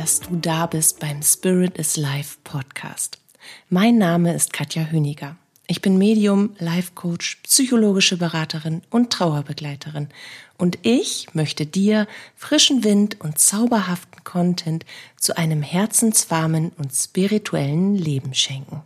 dass du da bist beim Spirit is Life Podcast. Mein Name ist Katja Höniger. Ich bin Medium, Life Coach, psychologische Beraterin und Trauerbegleiterin. Und ich möchte dir frischen Wind und zauberhaften Content zu einem herzenswarmen und spirituellen Leben schenken.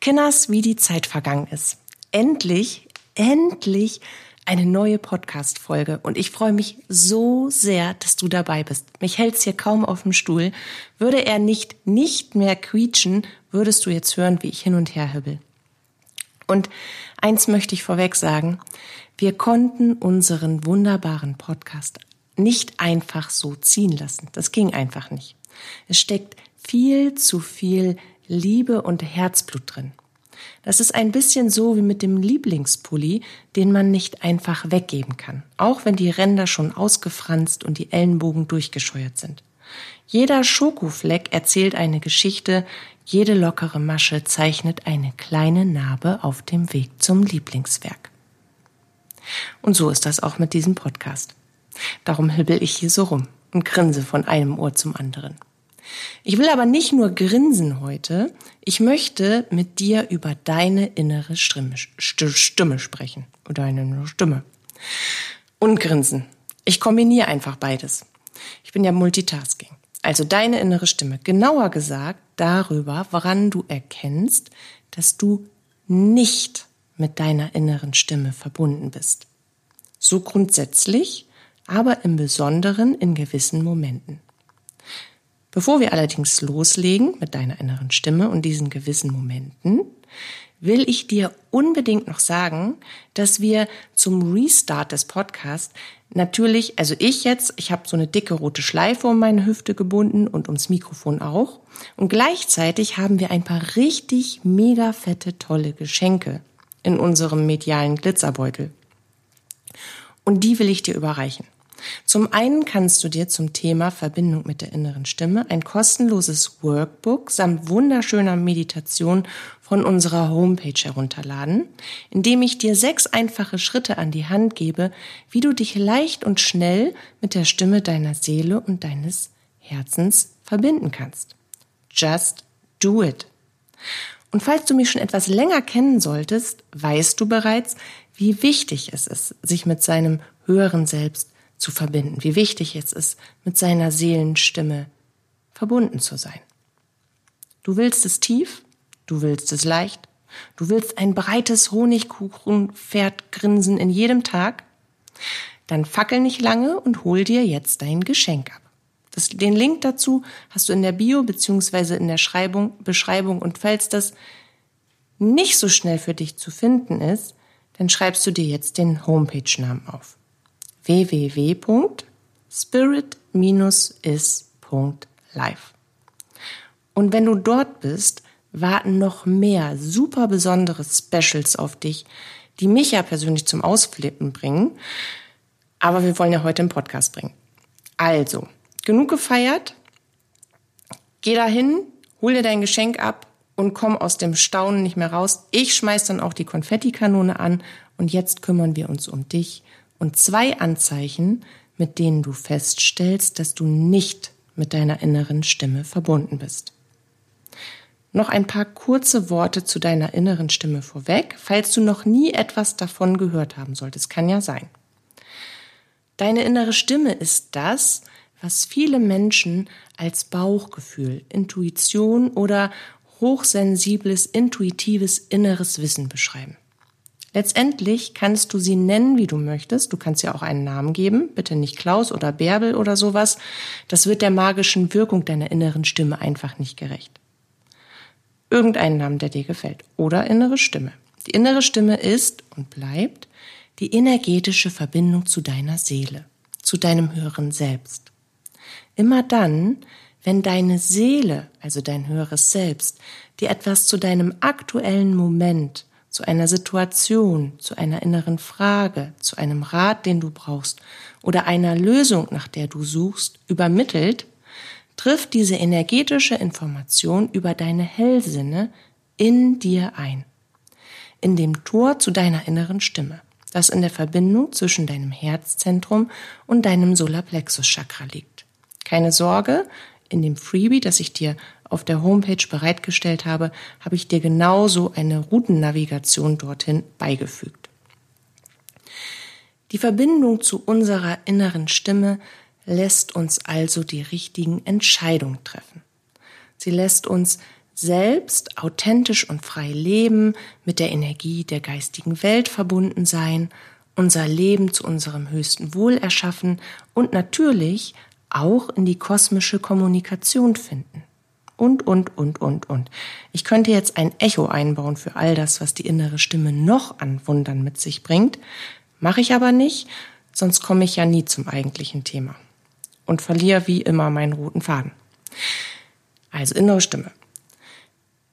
Kenners, wie die Zeit vergangen ist. Endlich, endlich eine neue Podcast-Folge und ich freue mich so sehr, dass du dabei bist. Mich hält's hier kaum auf dem Stuhl. Würde er nicht nicht mehr quietschen, würdest du jetzt hören, wie ich hin und her hübbel. Und eins möchte ich vorweg sagen. Wir konnten unseren wunderbaren Podcast nicht einfach so ziehen lassen. Das ging einfach nicht. Es steckt viel zu viel Liebe und Herzblut drin. Das ist ein bisschen so wie mit dem Lieblingspulli, den man nicht einfach weggeben kann, auch wenn die Ränder schon ausgefranst und die Ellenbogen durchgescheuert sind. Jeder Schokofleck erzählt eine Geschichte, jede lockere Masche zeichnet eine kleine Narbe auf dem Weg zum Lieblingswerk. Und so ist das auch mit diesem Podcast. Darum hibbel ich hier so rum und grinse von einem Ohr zum anderen. Ich will aber nicht nur grinsen heute, ich möchte mit dir über deine innere Stimme, Stimme sprechen. Oder deine Stimme. Und grinsen. Ich kombiniere einfach beides. Ich bin ja Multitasking. Also deine innere Stimme. Genauer gesagt darüber, woran du erkennst, dass du nicht mit deiner inneren Stimme verbunden bist. So grundsätzlich, aber im Besonderen in gewissen Momenten. Bevor wir allerdings loslegen mit deiner inneren Stimme und diesen gewissen Momenten, will ich dir unbedingt noch sagen, dass wir zum Restart des Podcasts natürlich, also ich jetzt, ich habe so eine dicke rote Schleife um meine Hüfte gebunden und ums Mikrofon auch. Und gleichzeitig haben wir ein paar richtig mega fette, tolle Geschenke in unserem medialen Glitzerbeutel. Und die will ich dir überreichen. Zum einen kannst du dir zum Thema Verbindung mit der inneren Stimme ein kostenloses Workbook samt wunderschöner Meditation von unserer Homepage herunterladen, indem ich dir sechs einfache Schritte an die Hand gebe, wie du dich leicht und schnell mit der Stimme deiner Seele und deines Herzens verbinden kannst. Just do it. Und falls du mich schon etwas länger kennen solltest, weißt du bereits, wie wichtig es ist, sich mit seinem höheren Selbst zu verbinden, wie wichtig es ist, mit seiner Seelenstimme verbunden zu sein. Du willst es tief, du willst es leicht, du willst ein breites Honigkuchenpferdgrinsen in jedem Tag, dann fackel nicht lange und hol dir jetzt dein Geschenk ab. Das, den Link dazu hast du in der Bio beziehungsweise in der Schreibung, Beschreibung und falls das nicht so schnell für dich zu finden ist, dann schreibst du dir jetzt den Homepage-Namen auf www.spirit-is.live. Und wenn du dort bist, warten noch mehr super besondere Specials auf dich, die mich ja persönlich zum Ausflippen bringen. Aber wir wollen ja heute einen Podcast bringen. Also, genug gefeiert. Geh dahin, hol dir dein Geschenk ab und komm aus dem Staunen nicht mehr raus. Ich schmeiß dann auch die Konfettikanone an und jetzt kümmern wir uns um dich und zwei Anzeichen, mit denen du feststellst, dass du nicht mit deiner inneren Stimme verbunden bist. Noch ein paar kurze Worte zu deiner inneren Stimme vorweg, falls du noch nie etwas davon gehört haben solltest. Kann ja sein. Deine innere Stimme ist das, was viele Menschen als Bauchgefühl, Intuition oder hochsensibles, intuitives inneres Wissen beschreiben. Letztendlich kannst du sie nennen, wie du möchtest. Du kannst ja auch einen Namen geben, bitte nicht Klaus oder Bärbel oder sowas. Das wird der magischen Wirkung deiner inneren Stimme einfach nicht gerecht. Irgendeinen Namen, der dir gefällt. Oder innere Stimme. Die innere Stimme ist und bleibt die energetische Verbindung zu deiner Seele, zu deinem höheren Selbst. Immer dann, wenn deine Seele, also dein höheres Selbst, dir etwas zu deinem aktuellen Moment zu einer Situation, zu einer inneren Frage, zu einem Rat, den du brauchst oder einer Lösung, nach der du suchst, übermittelt, trifft diese energetische Information über deine Hellsinne in dir ein. In dem Tor zu deiner inneren Stimme, das in der Verbindung zwischen deinem Herzzentrum und deinem Solarplexus-Chakra liegt. Keine Sorge, in dem Freebie, das ich dir auf der Homepage bereitgestellt habe, habe ich dir genauso eine Routennavigation dorthin beigefügt. Die Verbindung zu unserer inneren Stimme lässt uns also die richtigen Entscheidungen treffen. Sie lässt uns selbst authentisch und frei leben, mit der Energie der geistigen Welt verbunden sein, unser Leben zu unserem höchsten Wohl erschaffen und natürlich auch in die kosmische Kommunikation finden. Und, und, und, und, und. Ich könnte jetzt ein Echo einbauen für all das, was die innere Stimme noch an Wundern mit sich bringt, mache ich aber nicht, sonst komme ich ja nie zum eigentlichen Thema und verliere wie immer meinen roten Faden. Also innere Stimme.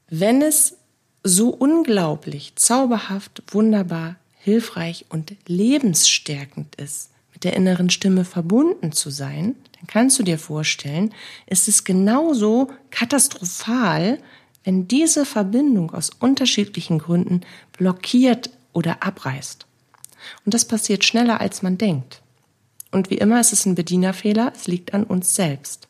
Wenn es so unglaublich, zauberhaft, wunderbar, hilfreich und lebensstärkend ist, mit der inneren Stimme verbunden zu sein, dann kannst du dir vorstellen, ist es genauso katastrophal, wenn diese Verbindung aus unterschiedlichen Gründen blockiert oder abreißt. Und das passiert schneller, als man denkt. Und wie immer ist es ein Bedienerfehler, es liegt an uns selbst.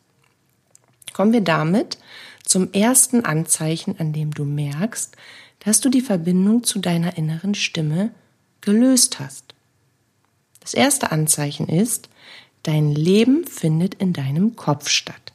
Kommen wir damit zum ersten Anzeichen, an dem du merkst, dass du die Verbindung zu deiner inneren Stimme gelöst hast. Das erste Anzeichen ist, dein Leben findet in deinem Kopf statt.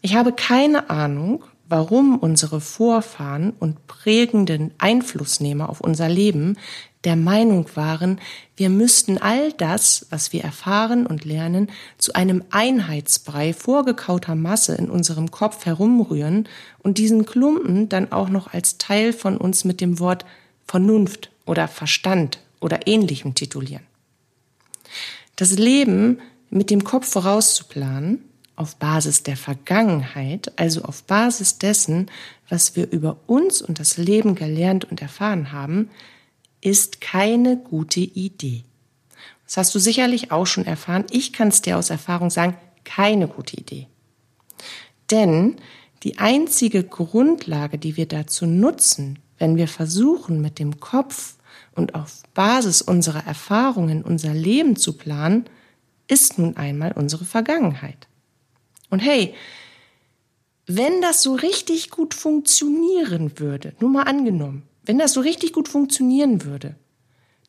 Ich habe keine Ahnung, warum unsere Vorfahren und prägenden Einflussnehmer auf unser Leben der Meinung waren, wir müssten all das, was wir erfahren und lernen, zu einem Einheitsbrei vorgekauter Masse in unserem Kopf herumrühren und diesen Klumpen dann auch noch als Teil von uns mit dem Wort Vernunft oder Verstand oder ähnlichem titulieren. Das Leben mit dem Kopf vorauszuplanen, auf Basis der Vergangenheit, also auf Basis dessen, was wir über uns und das Leben gelernt und erfahren haben, ist keine gute Idee. Das hast du sicherlich auch schon erfahren. Ich kann es dir aus Erfahrung sagen, keine gute Idee. Denn die einzige Grundlage, die wir dazu nutzen, wenn wir versuchen, mit dem Kopf und auf Basis unserer Erfahrungen unser Leben zu planen, ist nun einmal unsere Vergangenheit. Und hey, wenn das so richtig gut funktionieren würde, nur mal angenommen, wenn das so richtig gut funktionieren würde,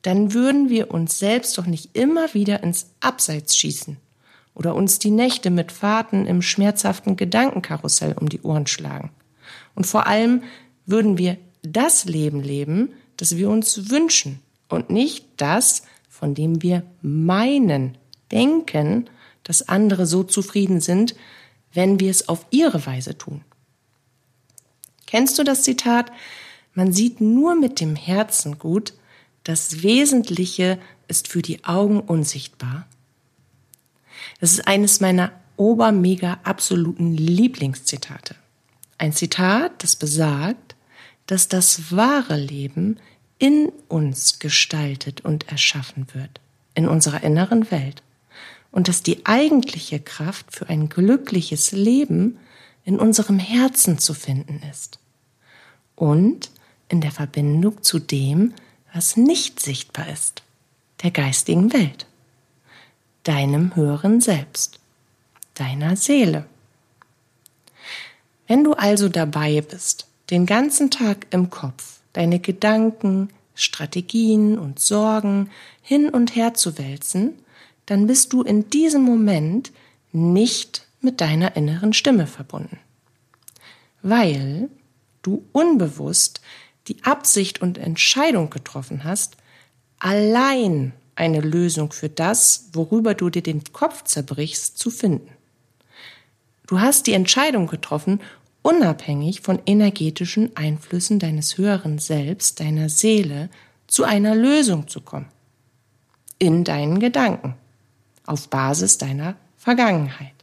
dann würden wir uns selbst doch nicht immer wieder ins Abseits schießen oder uns die Nächte mit Fahrten im schmerzhaften Gedankenkarussell um die Ohren schlagen. Und vor allem würden wir das Leben leben, das wir uns wünschen und nicht das, von dem wir meinen, denken, dass andere so zufrieden sind, wenn wir es auf ihre Weise tun. Kennst du das Zitat? Man sieht nur mit dem Herzen gut, das Wesentliche ist für die Augen unsichtbar. Das ist eines meiner obermega absoluten Lieblingszitate. Ein Zitat, das besagt, dass das wahre Leben in uns gestaltet und erschaffen wird, in unserer inneren Welt. Und dass die eigentliche Kraft für ein glückliches Leben in unserem Herzen zu finden ist. Und in der Verbindung zu dem, was nicht sichtbar ist, der geistigen Welt, deinem höheren Selbst, deiner Seele. Wenn du also dabei bist, den ganzen Tag im Kopf deine Gedanken, Strategien und Sorgen hin und her zu wälzen, dann bist du in diesem Moment nicht mit deiner inneren Stimme verbunden, weil du unbewusst die Absicht und Entscheidung getroffen hast, allein eine Lösung für das, worüber du dir den Kopf zerbrichst, zu finden. Du hast die Entscheidung getroffen, unabhängig von energetischen Einflüssen deines höheren Selbst, deiner Seele, zu einer Lösung zu kommen. In deinen Gedanken, auf Basis deiner Vergangenheit.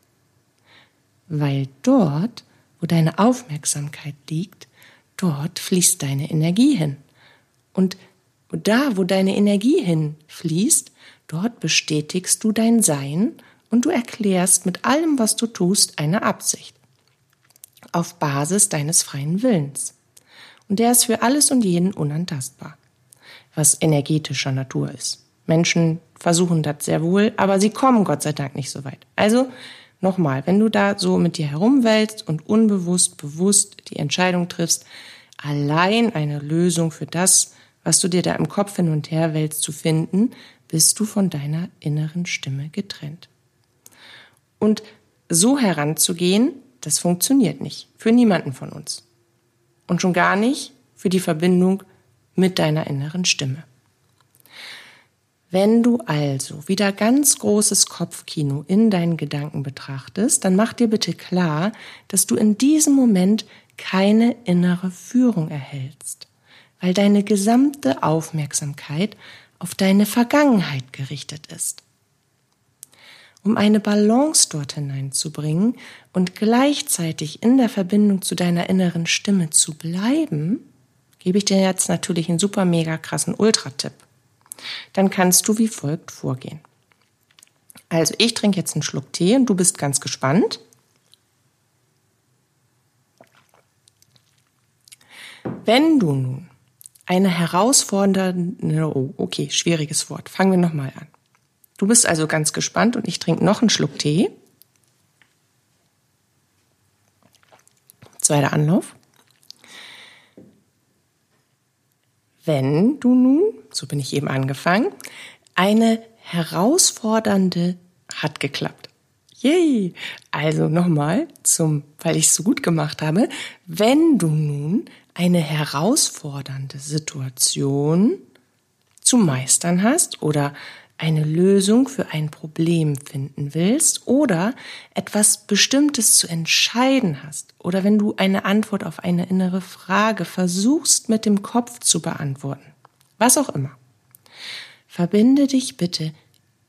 Weil dort, wo deine Aufmerksamkeit liegt, dort fließt deine Energie hin. Und da, wo deine Energie hinfließt, dort bestätigst du dein Sein und du erklärst mit allem, was du tust, eine Absicht. Auf Basis deines freien Willens. Und der ist für alles und jeden unantastbar, was energetischer Natur ist. Menschen versuchen das sehr wohl, aber sie kommen Gott sei Dank nicht so weit. Also nochmal, wenn du da so mit dir herumwälzt und unbewusst, bewusst die Entscheidung triffst, allein eine Lösung für das, was du dir da im Kopf hin und her wälzt, zu finden, bist du von deiner inneren Stimme getrennt. Und so heranzugehen, das funktioniert nicht. Für niemanden von uns. Und schon gar nicht für die Verbindung mit deiner inneren Stimme. Wenn du also wieder ganz großes Kopfkino in deinen Gedanken betrachtest, dann mach dir bitte klar, dass du in diesem Moment keine innere Führung erhältst, weil deine gesamte Aufmerksamkeit auf deine Vergangenheit gerichtet ist. Um eine Balance dort hineinzubringen und gleichzeitig in der Verbindung zu deiner inneren Stimme zu bleiben, gebe ich dir jetzt natürlich einen super mega krassen Ultra-Tipp dann kannst du wie folgt vorgehen. Also ich trinke jetzt einen Schluck Tee und du bist ganz gespannt. Wenn du nun eine herausfordernde, oh, okay, schwieriges Wort, fangen wir nochmal an. Du bist also ganz gespannt und ich trinke noch einen Schluck Tee. Zweiter Anlauf. wenn du nun, so bin ich eben angefangen, eine herausfordernde hat geklappt. Yay! Also nochmal zum, weil ich es so gut gemacht habe, wenn du nun eine herausfordernde Situation zu meistern hast oder eine Lösung für ein Problem finden willst oder etwas Bestimmtes zu entscheiden hast oder wenn du eine Antwort auf eine innere Frage versuchst mit dem Kopf zu beantworten, was auch immer, verbinde dich bitte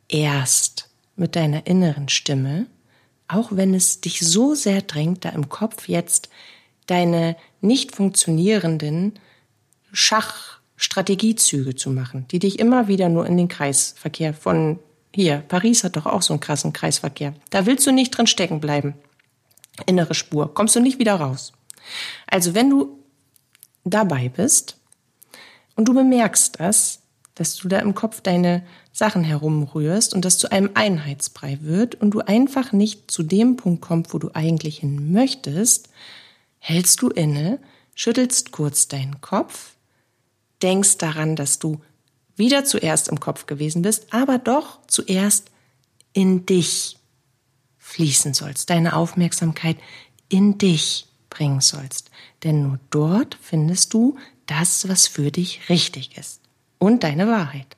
erst mit deiner inneren Stimme, auch wenn es dich so sehr drängt, da im Kopf jetzt deine nicht funktionierenden Schach Strategiezüge zu machen, die dich immer wieder nur in den Kreisverkehr von hier, Paris hat doch auch so einen krassen Kreisverkehr. Da willst du nicht drin stecken bleiben. Innere Spur, kommst du nicht wieder raus. Also wenn du dabei bist und du bemerkst das, dass du da im Kopf deine Sachen herumrührst und das zu einem Einheitsbrei wird und du einfach nicht zu dem Punkt kommst, wo du eigentlich hin möchtest, hältst du inne, schüttelst kurz deinen Kopf, denkst daran, dass du wieder zuerst im Kopf gewesen bist, aber doch zuerst in dich fließen sollst, deine Aufmerksamkeit in dich bringen sollst. Denn nur dort findest du das, was für dich richtig ist und deine Wahrheit.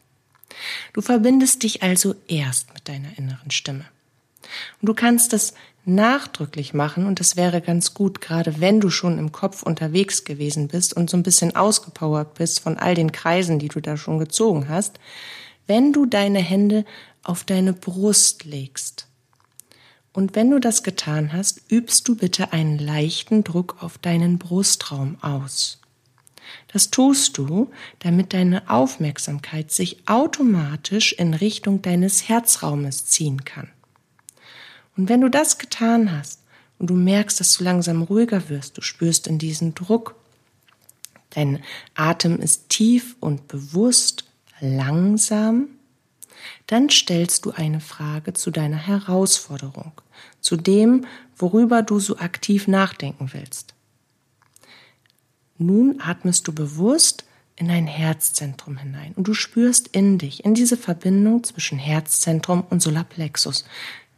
Du verbindest dich also erst mit deiner inneren Stimme. Und du kannst es nachdrücklich machen und das wäre ganz gut, gerade wenn du schon im Kopf unterwegs gewesen bist und so ein bisschen ausgepowert bist von all den Kreisen, die du da schon gezogen hast, wenn du deine Hände auf deine Brust legst. Und wenn du das getan hast, übst du bitte einen leichten Druck auf deinen Brustraum aus. Das tust du, damit deine Aufmerksamkeit sich automatisch in Richtung deines Herzraumes ziehen kann. Und wenn du das getan hast und du merkst, dass du langsam ruhiger wirst, du spürst in diesen Druck, dein Atem ist tief und bewusst, langsam, dann stellst du eine Frage zu deiner Herausforderung, zu dem, worüber du so aktiv nachdenken willst. Nun atmest du bewusst in dein Herzzentrum hinein und du spürst in dich, in diese Verbindung zwischen Herzzentrum und Solarplexus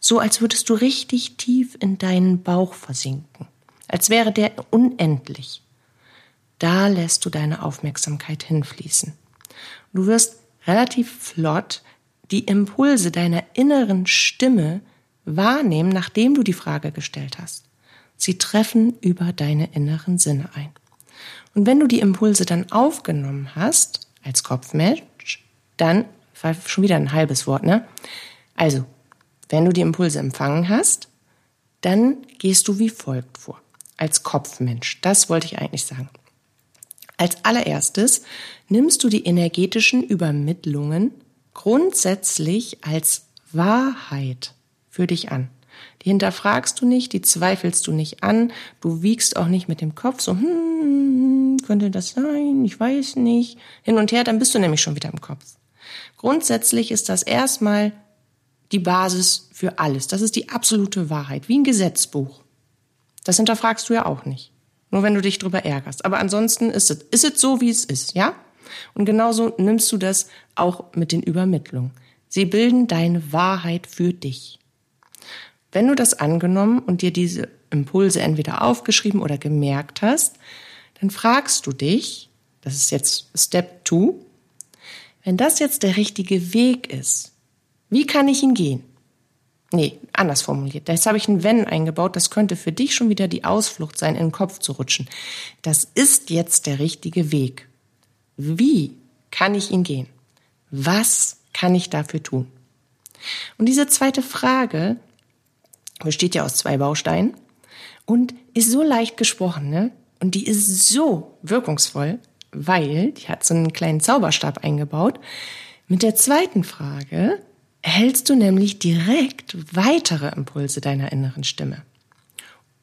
so als würdest du richtig tief in deinen Bauch versinken, als wäre der unendlich. Da lässt du deine Aufmerksamkeit hinfließen. Du wirst relativ flott die Impulse deiner inneren Stimme wahrnehmen, nachdem du die Frage gestellt hast. Sie treffen über deine inneren Sinne ein. Und wenn du die Impulse dann aufgenommen hast, als Kopfmensch, dann, schon wieder ein halbes Wort, ne? Also, wenn du die Impulse empfangen hast, dann gehst du wie folgt vor. Als Kopfmensch. Das wollte ich eigentlich sagen. Als allererstes nimmst du die energetischen Übermittlungen grundsätzlich als Wahrheit für dich an. Die hinterfragst du nicht, die zweifelst du nicht an, du wiegst auch nicht mit dem Kopf so, hm, könnte das sein, ich weiß nicht, hin und her, dann bist du nämlich schon wieder im Kopf. Grundsätzlich ist das erstmal die Basis für alles. Das ist die absolute Wahrheit, wie ein Gesetzbuch. Das hinterfragst du ja auch nicht. Nur wenn du dich drüber ärgerst. Aber ansonsten ist es, ist es so, wie es ist, ja? Und genauso nimmst du das auch mit den Übermittlungen. Sie bilden deine Wahrheit für dich. Wenn du das angenommen und dir diese Impulse entweder aufgeschrieben oder gemerkt hast, dann fragst du dich, das ist jetzt Step 2, wenn das jetzt der richtige Weg ist, wie kann ich ihn gehen? Nee, anders formuliert. Jetzt habe ich ein Wenn eingebaut. Das könnte für dich schon wieder die Ausflucht sein, in den Kopf zu rutschen. Das ist jetzt der richtige Weg. Wie kann ich ihn gehen? Was kann ich dafür tun? Und diese zweite Frage besteht ja aus zwei Bausteinen und ist so leicht gesprochen, ne? Und die ist so wirkungsvoll, weil die hat so einen kleinen Zauberstab eingebaut. Mit der zweiten Frage erhältst du nämlich direkt weitere Impulse deiner inneren Stimme.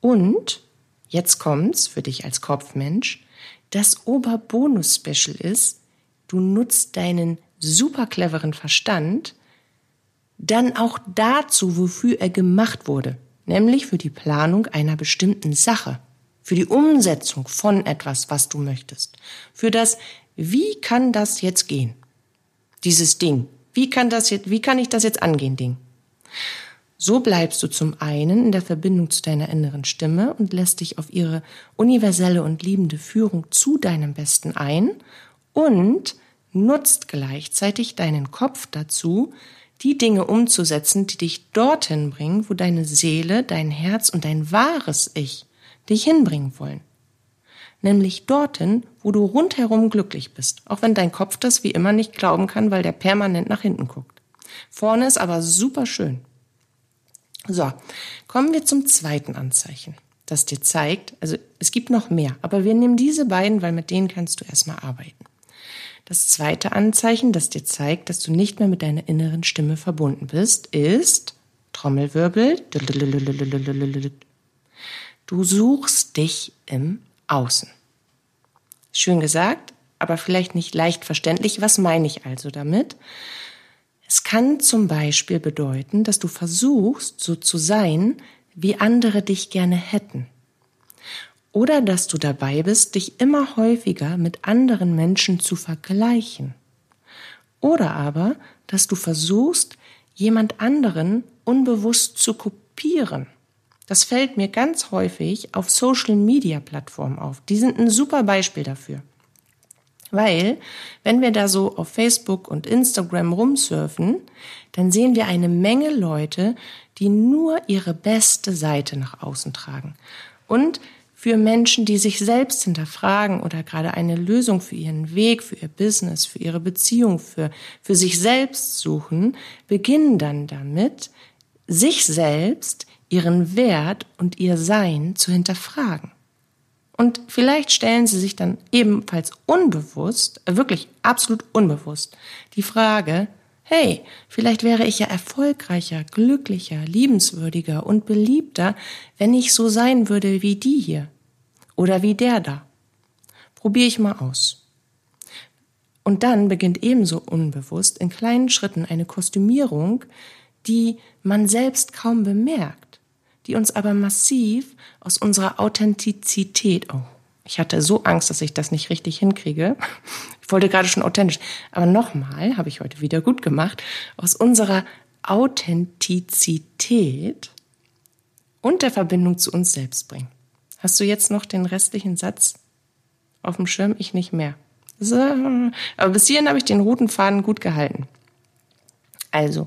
Und jetzt kommt's für dich als Kopfmensch. Das Oberbonus-Special ist, du nutzt deinen super cleveren Verstand dann auch dazu, wofür er gemacht wurde, nämlich für die Planung einer bestimmten Sache, für die Umsetzung von etwas, was du möchtest, für das, wie kann das jetzt gehen, dieses Ding, wie kann das jetzt, wie kann ich das jetzt angehen, Ding. So bleibst du zum einen in der Verbindung zu deiner inneren Stimme und lässt dich auf ihre universelle und liebende Führung zu deinem Besten ein und nutzt gleichzeitig deinen Kopf dazu, die Dinge umzusetzen, die dich dorthin bringen, wo deine Seele, dein Herz und dein wahres Ich dich hinbringen wollen. Nämlich dorthin, wo du rundherum glücklich bist, auch wenn dein Kopf das wie immer nicht glauben kann, weil der permanent nach hinten guckt. Vorne ist aber super schön. So, kommen wir zum zweiten Anzeichen, das dir zeigt, also es gibt noch mehr, aber wir nehmen diese beiden, weil mit denen kannst du erstmal arbeiten. Das zweite Anzeichen, das dir zeigt, dass du nicht mehr mit deiner inneren Stimme verbunden bist, ist Trommelwirbel. Du suchst dich im Außen. Schön gesagt, aber vielleicht nicht leicht verständlich. Was meine ich also damit? Es kann zum Beispiel bedeuten, dass du versuchst, so zu sein, wie andere dich gerne hätten. Oder dass du dabei bist, dich immer häufiger mit anderen Menschen zu vergleichen. Oder aber, dass du versuchst, jemand anderen unbewusst zu kopieren. Das fällt mir ganz häufig auf Social-Media-Plattformen auf. Die sind ein super Beispiel dafür. Weil, wenn wir da so auf Facebook und Instagram rumsurfen, dann sehen wir eine Menge Leute, die nur ihre beste Seite nach außen tragen. Und für Menschen, die sich selbst hinterfragen oder gerade eine Lösung für ihren Weg, für ihr Business, für ihre Beziehung, für, für sich selbst suchen, beginnen dann damit, sich selbst, ihren Wert und ihr Sein zu hinterfragen. Und vielleicht stellen sie sich dann ebenfalls unbewusst, wirklich absolut unbewusst, die Frage, hey, vielleicht wäre ich ja erfolgreicher, glücklicher, liebenswürdiger und beliebter, wenn ich so sein würde wie die hier oder wie der da. Probiere ich mal aus. Und dann beginnt ebenso unbewusst in kleinen Schritten eine Kostümierung, die man selbst kaum bemerkt, die uns aber massiv aus unserer Authentizität, oh, ich hatte so Angst, dass ich das nicht richtig hinkriege. Ich wollte gerade schon authentisch. Aber nochmal, habe ich heute wieder gut gemacht, aus unserer Authentizität und der Verbindung zu uns selbst bringen. Hast du jetzt noch den restlichen Satz auf dem Schirm? Ich nicht mehr. So, aber bis hierhin habe ich den roten Faden gut gehalten. Also,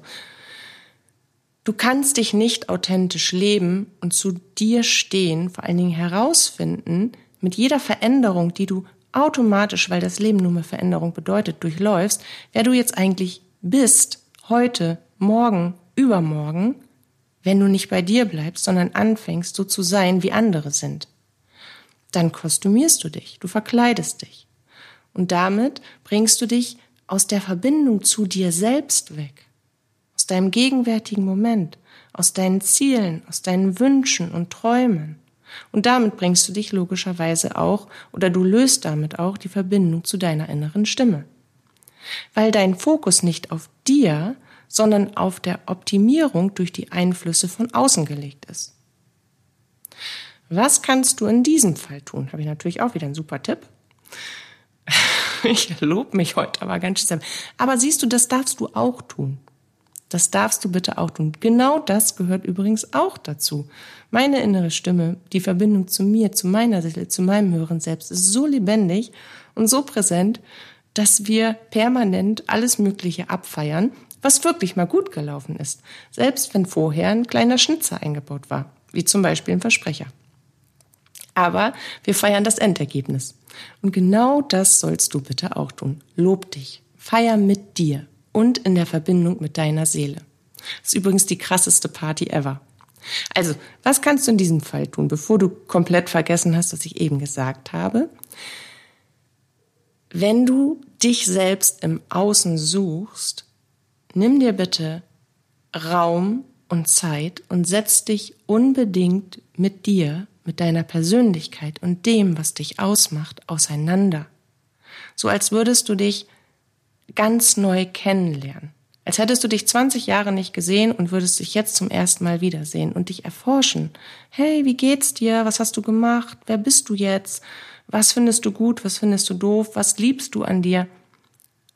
Du kannst dich nicht authentisch leben und zu dir stehen, vor allen Dingen herausfinden, mit jeder Veränderung, die du automatisch, weil das Leben nun mal Veränderung bedeutet, durchläufst, wer du jetzt eigentlich bist, heute, morgen, übermorgen, wenn du nicht bei dir bleibst, sondern anfängst, so zu sein, wie andere sind. Dann kostümierst du dich, du verkleidest dich. Und damit bringst du dich aus der Verbindung zu dir selbst weg, aus deinem gegenwärtigen Moment, aus deinen Zielen, aus deinen Wünschen und Träumen. Und damit bringst du dich logischerweise auch oder du löst damit auch die Verbindung zu deiner inneren Stimme. weil dein Fokus nicht auf dir, sondern auf der Optimierung durch die Einflüsse von außen gelegt ist. Was kannst du in diesem Fall tun? Habe ich natürlich auch wieder einen super Tipp. Ich lobe mich heute aber ganz schön. Aber siehst du, das darfst du auch tun. Das darfst du bitte auch tun. Genau das gehört übrigens auch dazu. Meine innere Stimme, die Verbindung zu mir, zu meiner Seele, zu meinem höheren Selbst ist so lebendig und so präsent, dass wir permanent alles Mögliche abfeiern, was wirklich mal gut gelaufen ist. Selbst wenn vorher ein kleiner Schnitzer eingebaut war, wie zum Beispiel ein Versprecher. Aber wir feiern das Endergebnis. Und genau das sollst du bitte auch tun. Lob dich. Feier mit dir und in der Verbindung mit deiner Seele. Das ist übrigens die krasseste Party ever. Also, was kannst du in diesem Fall tun, bevor du komplett vergessen hast, was ich eben gesagt habe? Wenn du dich selbst im Außen suchst, nimm dir bitte Raum und Zeit und setz dich unbedingt mit dir mit deiner Persönlichkeit und dem, was dich ausmacht, auseinander. So als würdest du dich ganz neu kennenlernen. Als hättest du dich 20 Jahre nicht gesehen und würdest dich jetzt zum ersten Mal wiedersehen und dich erforschen. Hey, wie geht's dir? Was hast du gemacht? Wer bist du jetzt? Was findest du gut? Was findest du doof? Was liebst du an dir?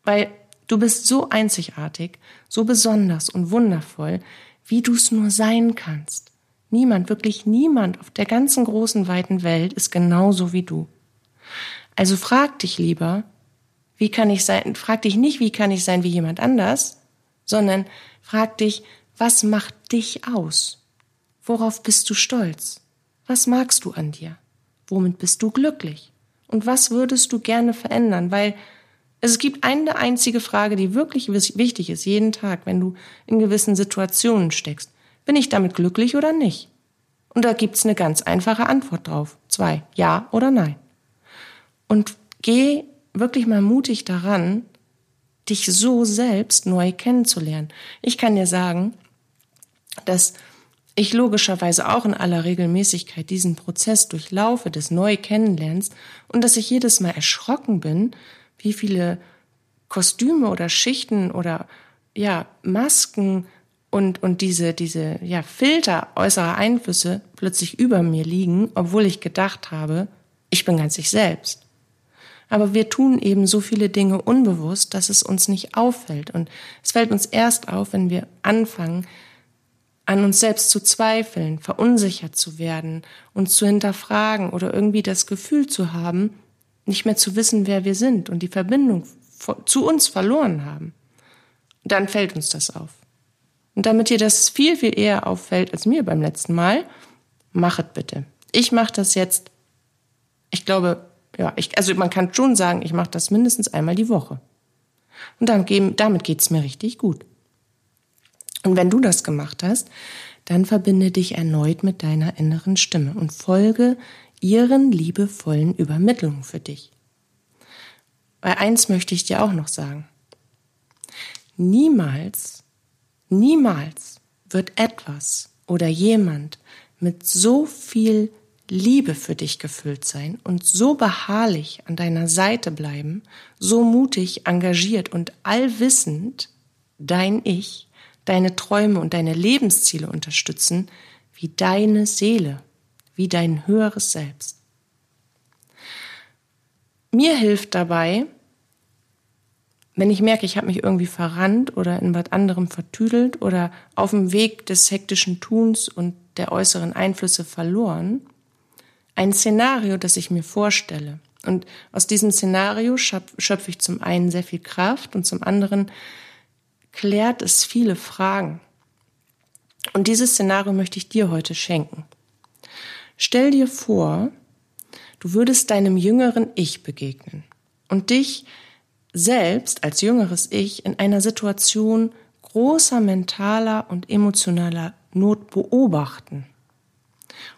Weil du bist so einzigartig, so besonders und wundervoll, wie du es nur sein kannst. Niemand, wirklich niemand auf der ganzen großen weiten Welt ist genauso wie du. Also frag dich lieber, wie kann ich sein, frag dich nicht, wie kann ich sein wie jemand anders, sondern frag dich, was macht dich aus? Worauf bist du stolz? Was magst du an dir? Womit bist du glücklich? Und was würdest du gerne verändern? Weil es gibt eine einzige Frage, die wirklich wichtig ist, jeden Tag, wenn du in gewissen Situationen steckst. Bin ich damit glücklich oder nicht? Und da gibt's eine ganz einfache Antwort drauf. Zwei, ja oder nein. Und geh wirklich mal mutig daran, dich so selbst neu kennenzulernen. Ich kann dir sagen, dass ich logischerweise auch in aller Regelmäßigkeit diesen Prozess durchlaufe des Neu-Kennenlernens und dass ich jedes Mal erschrocken bin, wie viele Kostüme oder Schichten oder ja, Masken und, und diese, diese ja, Filter äußerer Einflüsse plötzlich über mir liegen, obwohl ich gedacht habe, ich bin ganz ich selbst. Aber wir tun eben so viele Dinge unbewusst, dass es uns nicht auffällt. Und es fällt uns erst auf, wenn wir anfangen, an uns selbst zu zweifeln, verunsichert zu werden, uns zu hinterfragen oder irgendwie das Gefühl zu haben, nicht mehr zu wissen, wer wir sind und die Verbindung zu uns verloren haben. dann fällt uns das auf. Und damit dir das viel, viel eher auffällt als mir beim letzten Mal, machet bitte. Ich mache das jetzt, ich glaube, ja, ich, also man kann schon sagen, ich mache das mindestens einmal die Woche. Und damit, damit geht's mir richtig gut. Und wenn du das gemacht hast, dann verbinde dich erneut mit deiner inneren Stimme und folge ihren liebevollen Übermittlungen für dich. Weil eins möchte ich dir auch noch sagen. Niemals Niemals wird etwas oder jemand mit so viel Liebe für dich gefüllt sein und so beharrlich an deiner Seite bleiben, so mutig, engagiert und allwissend dein Ich, deine Träume und deine Lebensziele unterstützen, wie deine Seele, wie dein höheres Selbst. Mir hilft dabei, wenn ich merke, ich habe mich irgendwie verrannt oder in was anderem vertüdelt oder auf dem Weg des hektischen Tuns und der äußeren Einflüsse verloren, ein Szenario, das ich mir vorstelle. Und aus diesem Szenario schöpfe ich zum einen sehr viel Kraft und zum anderen klärt es viele Fragen. Und dieses Szenario möchte ich dir heute schenken. Stell dir vor, du würdest deinem jüngeren Ich begegnen und dich selbst als jüngeres Ich in einer Situation großer mentaler und emotionaler Not beobachten.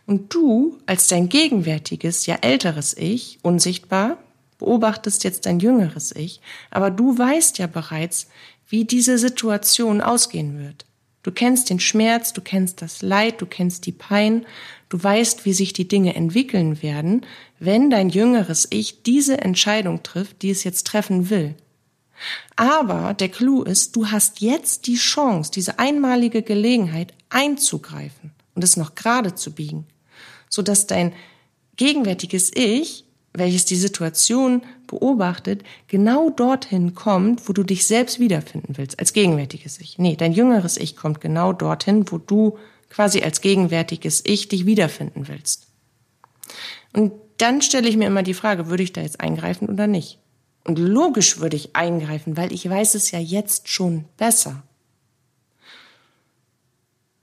Und du als dein gegenwärtiges, ja älteres Ich, unsichtbar, beobachtest jetzt dein jüngeres Ich, aber du weißt ja bereits, wie diese Situation ausgehen wird. Du kennst den Schmerz, du kennst das Leid, du kennst die Pein, du weißt, wie sich die Dinge entwickeln werden, wenn dein jüngeres Ich diese Entscheidung trifft, die es jetzt treffen will. Aber der Clou ist, du hast jetzt die Chance, diese einmalige Gelegenheit einzugreifen und es noch gerade zu biegen, sodass dein gegenwärtiges Ich, welches die Situation beobachtet, genau dorthin kommt, wo du dich selbst wiederfinden willst, als gegenwärtiges Ich. Nee, dein jüngeres Ich kommt genau dorthin, wo du quasi als gegenwärtiges Ich dich wiederfinden willst. Und dann stelle ich mir immer die Frage, würde ich da jetzt eingreifen oder nicht? Und logisch würde ich eingreifen, weil ich weiß es ja jetzt schon besser.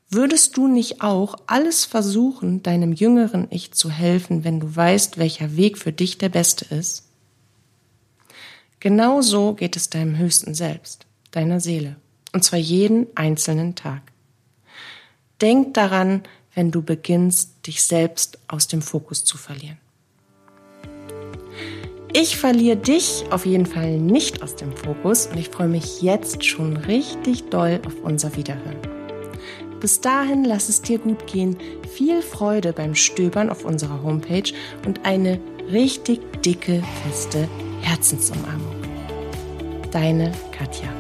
Würdest du nicht auch alles versuchen, deinem jüngeren Ich zu helfen, wenn du weißt, welcher Weg für dich der beste ist? Genauso geht es deinem höchsten Selbst, deiner Seele, und zwar jeden einzelnen Tag. Denk daran, wenn du beginnst, dich selbst aus dem Fokus zu verlieren. Ich verliere dich auf jeden Fall nicht aus dem Fokus und ich freue mich jetzt schon richtig doll auf unser Wiederhören. Bis dahin lass es dir gut gehen, viel Freude beim Stöbern auf unserer Homepage und eine richtig dicke, feste Herzensumarmung. Deine Katja.